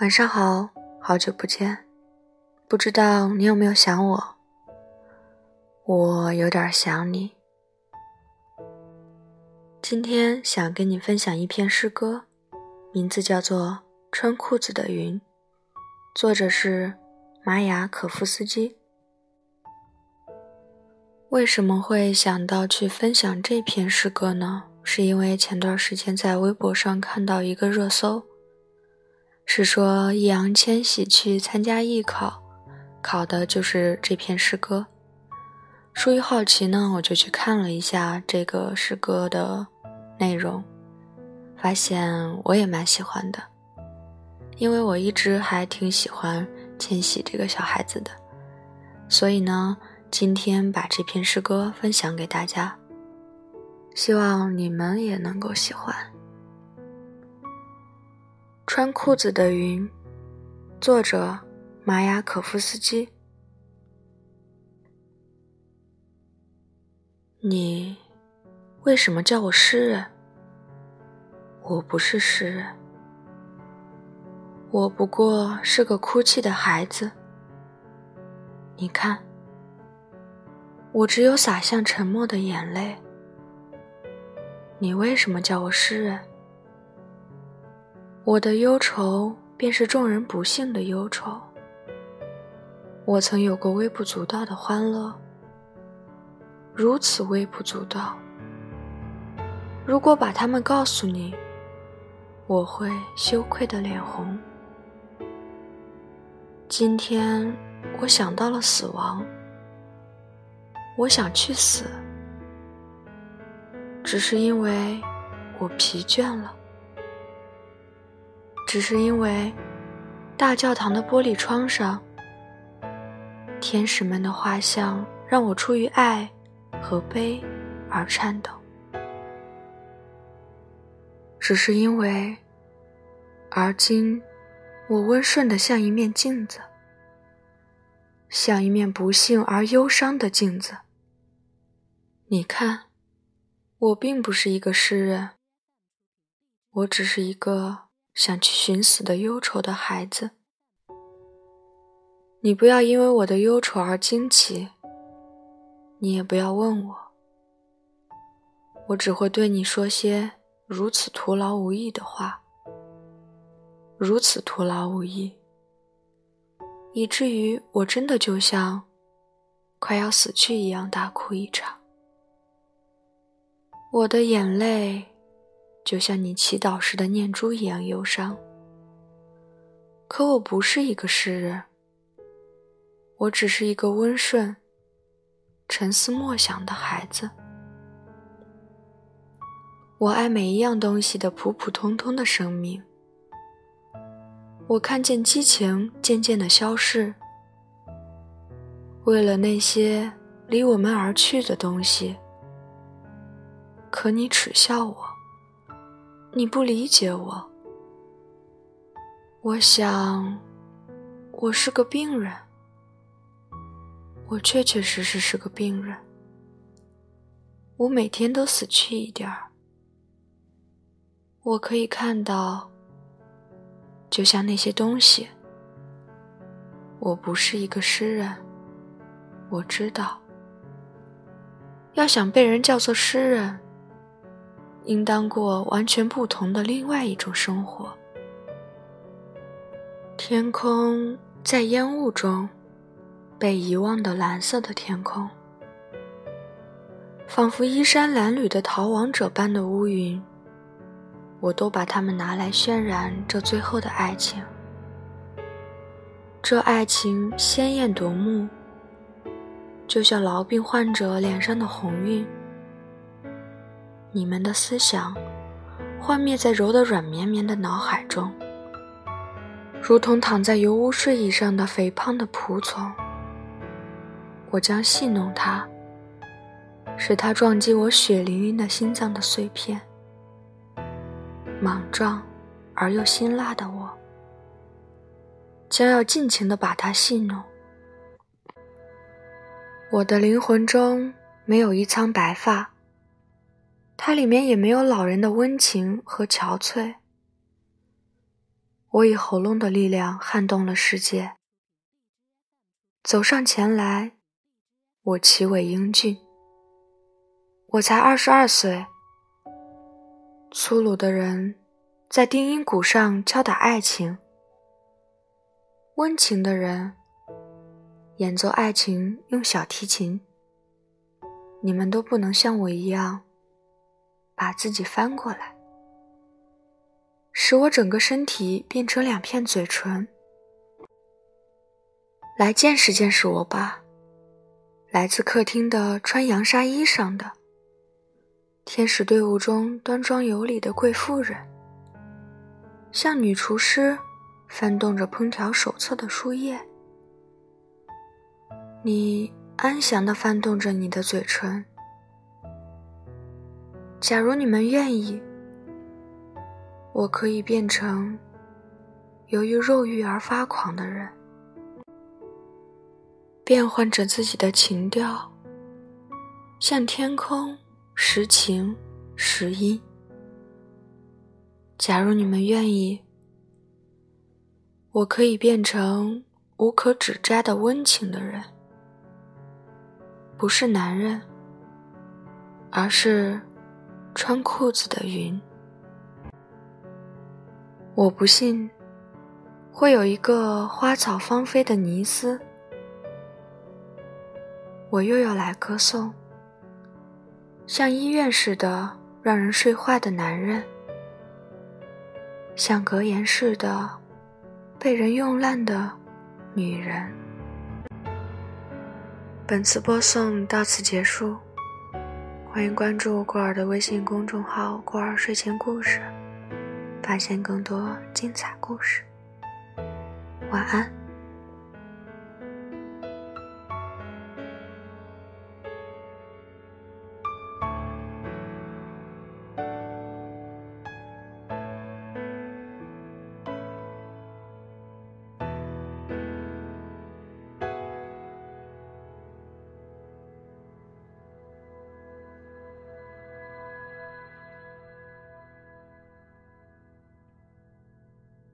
晚上好，好久不见，不知道你有没有想我？我有点想你。今天想跟你分享一篇诗歌，名字叫做《穿裤子的云》，作者是玛雅可夫斯基。为什么会想到去分享这篇诗歌呢？是因为前段时间在微博上看到一个热搜。是说易烊千玺去参加艺考，考的就是这篇诗歌。出于好奇呢，我就去看了一下这个诗歌的内容，发现我也蛮喜欢的，因为我一直还挺喜欢千玺这个小孩子的，所以呢，今天把这篇诗歌分享给大家，希望你们也能够喜欢。穿裤子的云，作者玛雅可夫斯基。你为什么叫我诗人？我不是诗人，我不过是个哭泣的孩子。你看，我只有洒向沉默的眼泪。你为什么叫我诗人？我的忧愁便是众人不幸的忧愁。我曾有过微不足道的欢乐，如此微不足道。如果把它们告诉你，我会羞愧的脸红。今天我想到了死亡，我想去死，只是因为我疲倦了。只是因为大教堂的玻璃窗上，天使们的画像让我出于爱和悲而颤抖。只是因为，而今我温顺的像一面镜子，像一面不幸而忧伤的镜子。你看，我并不是一个诗人，我只是一个。想去寻死的忧愁的孩子，你不要因为我的忧愁而惊奇，你也不要问我，我只会对你说些如此徒劳无益的话，如此徒劳无益，以至于我真的就像快要死去一样大哭一场，我的眼泪。就像你祈祷时的念珠一样忧伤。可我不是一个诗人，我只是一个温顺、沉思默想的孩子。我爱每一样东西的普普通通的生命。我看见激情渐渐的消逝，为了那些离我们而去的东西。可你耻笑我。你不理解我，我想，我是个病人，我确确实实是个病人，我每天都死去一点儿，我可以看到，就像那些东西，我不是一个诗人，我知道，要想被人叫做诗人。应当过完全不同的另外一种生活。天空在烟雾中，被遗忘的蓝色的天空，仿佛衣衫褴褛的逃亡者般的乌云，我都把它们拿来渲染这最后的爱情。这爱情鲜艳夺目，就像痨病患者脸上的红晕。你们的思想幻灭在柔得软绵绵的脑海中，如同躺在油污睡椅上的肥胖的仆从。我将戏弄他，使他撞击我血淋淋的心脏的碎片。莽撞而又辛辣的我，将要尽情地把他戏弄。我的灵魂中没有一苍白发。它里面也没有老人的温情和憔悴。我以喉咙的力量撼动了世界。走上前来，我奇伟英俊。我才二十二岁。粗鲁的人在定音鼓上敲打爱情，温情的人演奏爱情用小提琴。你们都不能像我一样把自己翻过来，使我整个身体变成两片嘴唇。来见识见识我吧，来自客厅的穿洋纱衣裳的。天使队伍中端庄有礼的贵妇人，像女厨师翻动着烹调手册的书页。你安详地翻动着你的嘴唇。假如你们愿意，我可以变成由于肉欲而发狂的人，变换着自己的情调，像天空。时晴时阴。假如你们愿意，我可以变成无可指摘的温情的人，不是男人，而是穿裤子的云。我不信会有一个花草芳菲的尼斯，我又要来歌颂。像医院似的让人睡坏的男人，像格言似的被人用烂的女人。本次播送到此结束，欢迎关注过儿的微信公众号“过儿睡前故事”，发现更多精彩故事。晚安。